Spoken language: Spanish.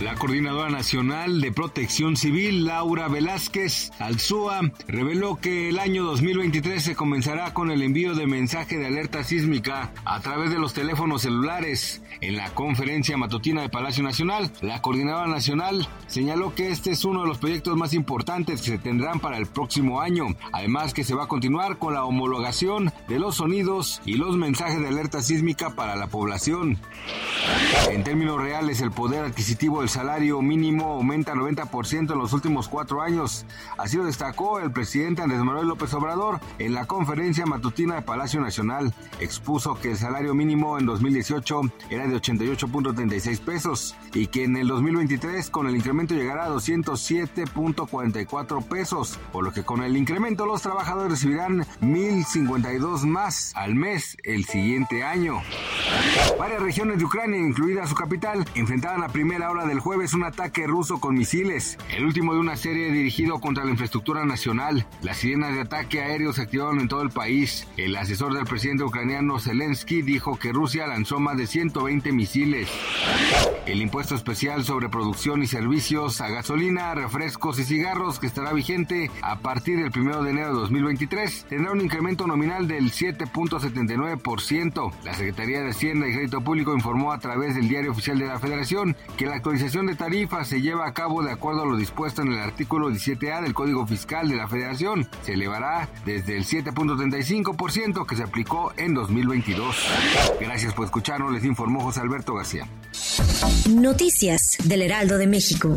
La Coordinadora Nacional de Protección Civil, Laura Velázquez Alzúa, reveló que el año 2023 se comenzará con el envío de mensaje de alerta sísmica a través de los teléfonos celulares. En la conferencia matutina de Palacio Nacional, la Coordinadora Nacional señaló que este es uno de los proyectos más importantes que se tendrán para el próximo año. Además que se va a continuar con la homologación de los sonidos y los mensajes de alerta sísmica para la población. En términos reales, el poder adquisitivo del salario mínimo aumenta 90% en los últimos cuatro años. Así lo destacó el presidente Andrés Manuel López Obrador en la conferencia matutina de Palacio Nacional. Expuso que el salario mínimo en 2018 era de 88.36 pesos y que en el 2023 con el incremento llegará a 207.44 pesos, por lo que con el incremento los trabajadores recibirán 1.052 más al mes el siguiente año. Varias regiones de Ucrania, incluida su capital, enfrentaban a primera hora del jueves un ataque ruso con misiles, el último de una serie dirigido contra la infraestructura nacional. Las sirenas de ataque aéreo se activaron en todo el país. El asesor del presidente ucraniano Zelensky dijo que Rusia lanzó más de 120 misiles. El impuesto especial sobre producción y servicios a gasolina, refrescos y cigarros que estará vigente a partir del 1 de enero de 2023 tendrá un incremento nominal del 7.79%. La Secretaría de Hacienda y Crédito Público informó a través del Diario Oficial de la Federación que la actualización de tarifas se lleva a cabo de acuerdo a lo dispuesto en el artículo 17A del Código Fiscal de la Federación. Se elevará desde el 7.35% que se aplicó en 2022. Gracias por escucharnos, les informó José Alberto García. Noticias del Heraldo de México.